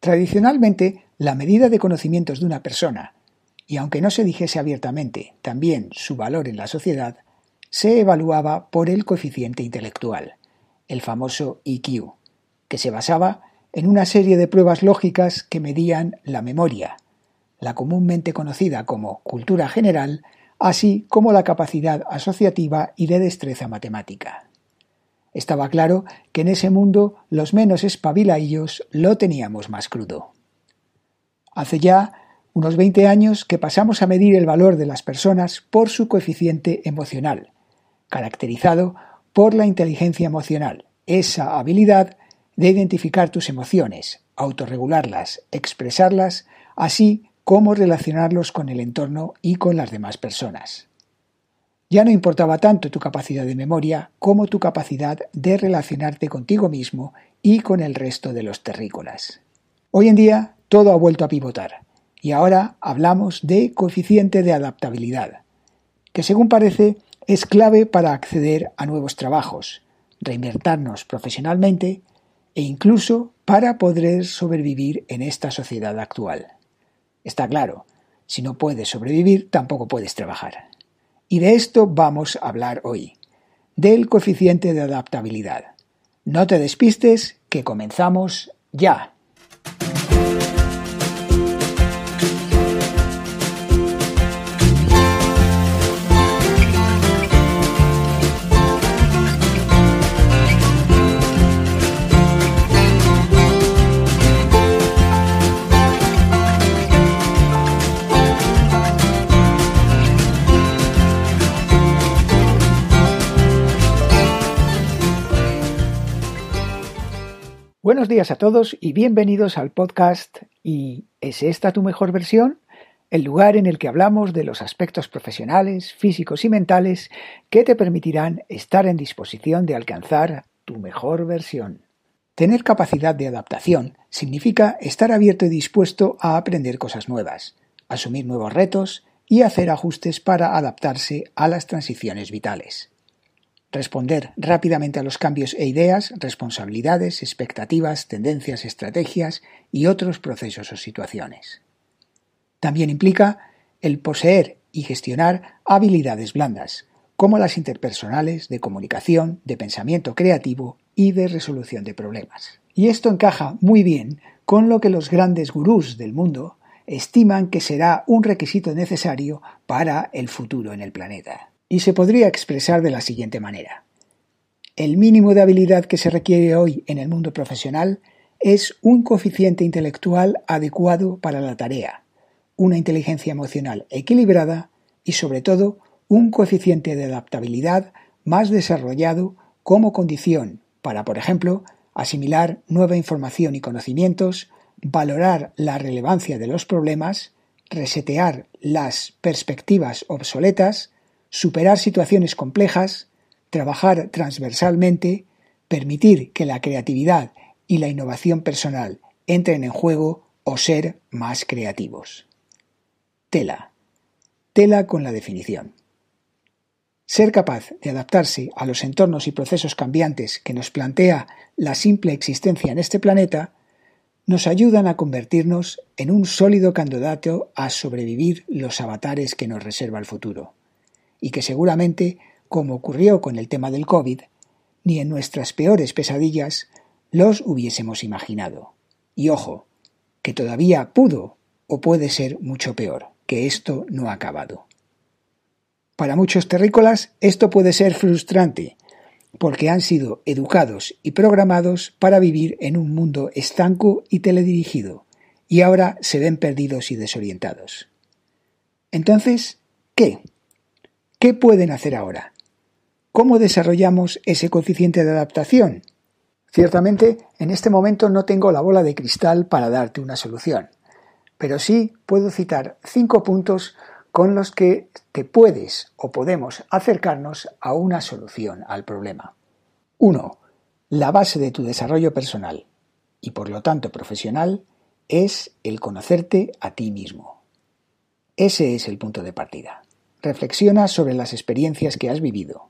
Tradicionalmente, la medida de conocimientos de una persona, y aunque no se dijese abiertamente también su valor en la sociedad, se evaluaba por el coeficiente intelectual, el famoso IQ, que se basaba en una serie de pruebas lógicas que medían la memoria, la comúnmente conocida como cultura general, así como la capacidad asociativa y de destreza matemática. Estaba claro que en ese mundo los menos espabilaillos lo teníamos más crudo. Hace ya unos 20 años que pasamos a medir el valor de las personas por su coeficiente emocional, caracterizado por la inteligencia emocional, esa habilidad de identificar tus emociones, autorregularlas, expresarlas, así como relacionarlos con el entorno y con las demás personas. Ya no importaba tanto tu capacidad de memoria como tu capacidad de relacionarte contigo mismo y con el resto de los terrícolas. Hoy en día todo ha vuelto a pivotar y ahora hablamos de coeficiente de adaptabilidad, que según parece es clave para acceder a nuevos trabajos, reinvertirnos profesionalmente e incluso para poder sobrevivir en esta sociedad actual. Está claro, si no puedes sobrevivir, tampoco puedes trabajar. Y de esto vamos a hablar hoy, del coeficiente de adaptabilidad. No te despistes, que comenzamos ya. Buenos días a todos y bienvenidos al podcast ¿Y es esta tu mejor versión? El lugar en el que hablamos de los aspectos profesionales, físicos y mentales que te permitirán estar en disposición de alcanzar tu mejor versión. Tener capacidad de adaptación significa estar abierto y dispuesto a aprender cosas nuevas, asumir nuevos retos y hacer ajustes para adaptarse a las transiciones vitales responder rápidamente a los cambios e ideas, responsabilidades, expectativas, tendencias, estrategias y otros procesos o situaciones. También implica el poseer y gestionar habilidades blandas, como las interpersonales, de comunicación, de pensamiento creativo y de resolución de problemas. Y esto encaja muy bien con lo que los grandes gurús del mundo estiman que será un requisito necesario para el futuro en el planeta y se podría expresar de la siguiente manera. El mínimo de habilidad que se requiere hoy en el mundo profesional es un coeficiente intelectual adecuado para la tarea, una inteligencia emocional equilibrada y sobre todo un coeficiente de adaptabilidad más desarrollado como condición para, por ejemplo, asimilar nueva información y conocimientos, valorar la relevancia de los problemas, resetear las perspectivas obsoletas, superar situaciones complejas, trabajar transversalmente, permitir que la creatividad y la innovación personal entren en juego o ser más creativos. Tela. Tela con la definición. Ser capaz de adaptarse a los entornos y procesos cambiantes que nos plantea la simple existencia en este planeta nos ayudan a convertirnos en un sólido candidato a sobrevivir los avatares que nos reserva el futuro y que seguramente, como ocurrió con el tema del COVID, ni en nuestras peores pesadillas los hubiésemos imaginado. Y ojo, que todavía pudo o puede ser mucho peor, que esto no ha acabado. Para muchos terrícolas esto puede ser frustrante, porque han sido educados y programados para vivir en un mundo estanco y teledirigido, y ahora se ven perdidos y desorientados. Entonces, ¿qué? ¿Qué pueden hacer ahora? ¿Cómo desarrollamos ese coeficiente de adaptación? Ciertamente, en este momento no tengo la bola de cristal para darte una solución, pero sí puedo citar cinco puntos con los que te puedes o podemos acercarnos a una solución al problema. 1. La base de tu desarrollo personal y por lo tanto profesional es el conocerte a ti mismo. Ese es el punto de partida. Reflexiona sobre las experiencias que has vivido,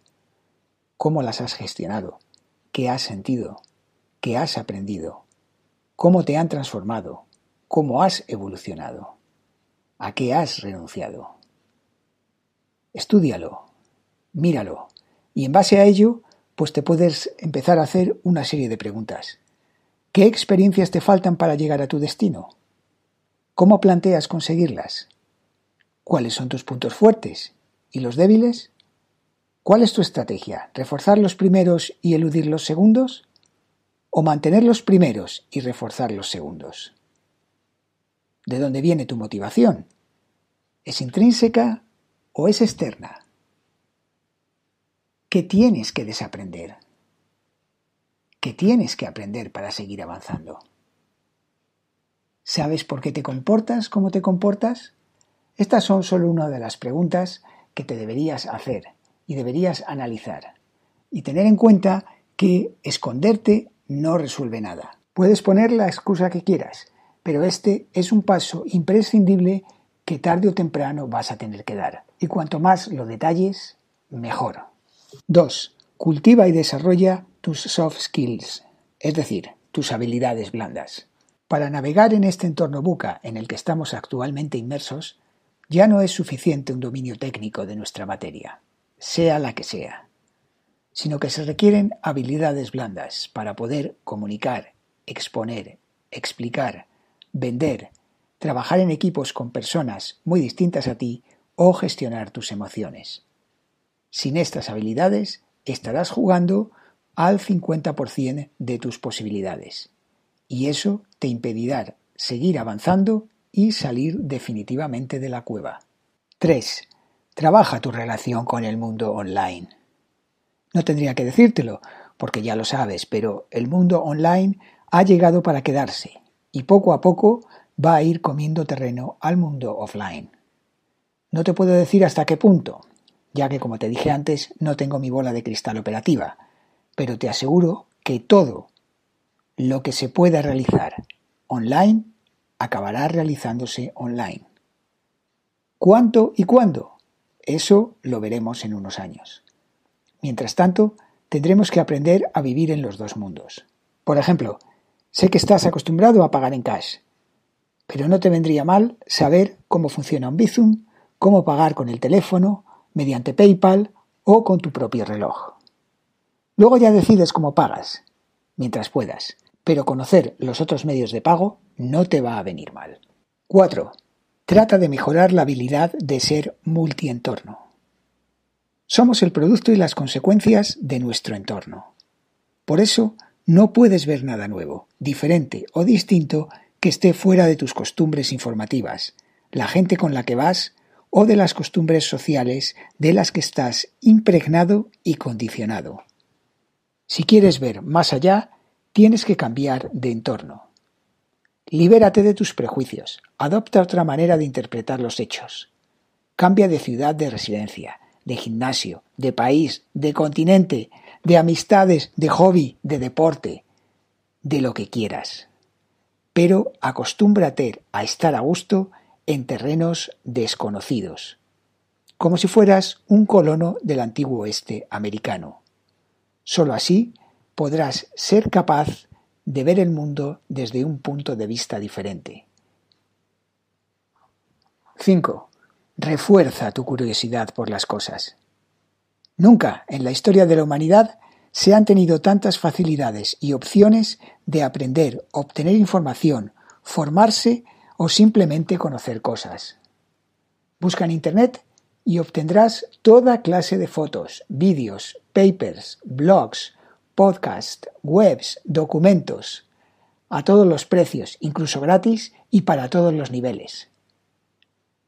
cómo las has gestionado, qué has sentido, qué has aprendido, cómo te han transformado, cómo has evolucionado, a qué has renunciado. Estúdialo, míralo, y en base a ello, pues te puedes empezar a hacer una serie de preguntas. ¿Qué experiencias te faltan para llegar a tu destino? ¿Cómo planteas conseguirlas? ¿Cuáles son tus puntos fuertes y los débiles? ¿Cuál es tu estrategia? ¿Reforzar los primeros y eludir los segundos? ¿O mantener los primeros y reforzar los segundos? ¿De dónde viene tu motivación? ¿Es intrínseca o es externa? ¿Qué tienes que desaprender? ¿Qué tienes que aprender para seguir avanzando? ¿Sabes por qué te comportas como te comportas? Estas son solo una de las preguntas que te deberías hacer y deberías analizar y tener en cuenta que esconderte no resuelve nada. Puedes poner la excusa que quieras, pero este es un paso imprescindible que tarde o temprano vas a tener que dar. Y cuanto más lo detalles, mejor. 2. Cultiva y desarrolla tus soft skills, es decir, tus habilidades blandas. Para navegar en este entorno buca en el que estamos actualmente inmersos, ya no es suficiente un dominio técnico de nuestra materia, sea la que sea, sino que se requieren habilidades blandas para poder comunicar, exponer, explicar, vender, trabajar en equipos con personas muy distintas a ti o gestionar tus emociones. Sin estas habilidades estarás jugando al 50% de tus posibilidades. Y eso te impedirá seguir avanzando y salir definitivamente de la cueva. 3. Trabaja tu relación con el mundo online. No tendría que decírtelo, porque ya lo sabes, pero el mundo online ha llegado para quedarse y poco a poco va a ir comiendo terreno al mundo offline. No te puedo decir hasta qué punto, ya que como te dije antes no tengo mi bola de cristal operativa, pero te aseguro que todo lo que se pueda realizar online acabará realizándose online. ¿Cuánto y cuándo? Eso lo veremos en unos años. Mientras tanto, tendremos que aprender a vivir en los dos mundos. Por ejemplo, sé que estás acostumbrado a pagar en cash, pero no te vendría mal saber cómo funciona un Bizum, cómo pagar con el teléfono, mediante PayPal o con tu propio reloj. Luego ya decides cómo pagas, mientras puedas, pero conocer los otros medios de pago no te va a venir mal. 4. Trata de mejorar la habilidad de ser multientorno. Somos el producto y las consecuencias de nuestro entorno. Por eso, no puedes ver nada nuevo, diferente o distinto que esté fuera de tus costumbres informativas, la gente con la que vas o de las costumbres sociales de las que estás impregnado y condicionado. Si quieres ver más allá, tienes que cambiar de entorno. Libérate de tus prejuicios, adopta otra manera de interpretar los hechos. Cambia de ciudad de residencia, de gimnasio, de país, de continente, de amistades, de hobby, de deporte, de lo que quieras. Pero acostúmbrate a estar a gusto en terrenos desconocidos, como si fueras un colono del antiguo oeste americano. Solo así podrás ser capaz de ver el mundo desde un punto de vista diferente. 5. Refuerza tu curiosidad por las cosas. Nunca en la historia de la humanidad se han tenido tantas facilidades y opciones de aprender, obtener información, formarse o simplemente conocer cosas. Busca en Internet y obtendrás toda clase de fotos, vídeos, papers, blogs, podcasts, webs, documentos, a todos los precios, incluso gratis y para todos los niveles.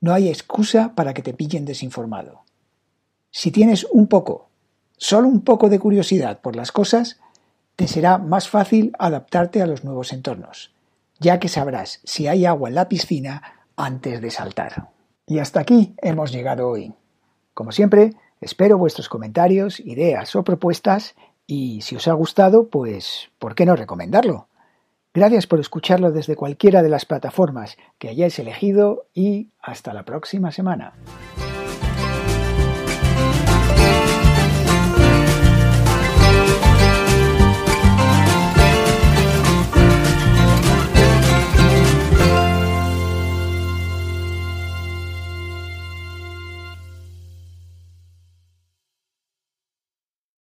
No hay excusa para que te pillen desinformado. Si tienes un poco, solo un poco de curiosidad por las cosas, te será más fácil adaptarte a los nuevos entornos ya que sabrás si hay agua en la piscina antes de saltar. Y hasta aquí hemos llegado hoy. Como siempre, espero vuestros comentarios, ideas o propuestas y si os ha gustado, pues, ¿por qué no recomendarlo? Gracias por escucharlo desde cualquiera de las plataformas que hayáis elegido y hasta la próxima semana.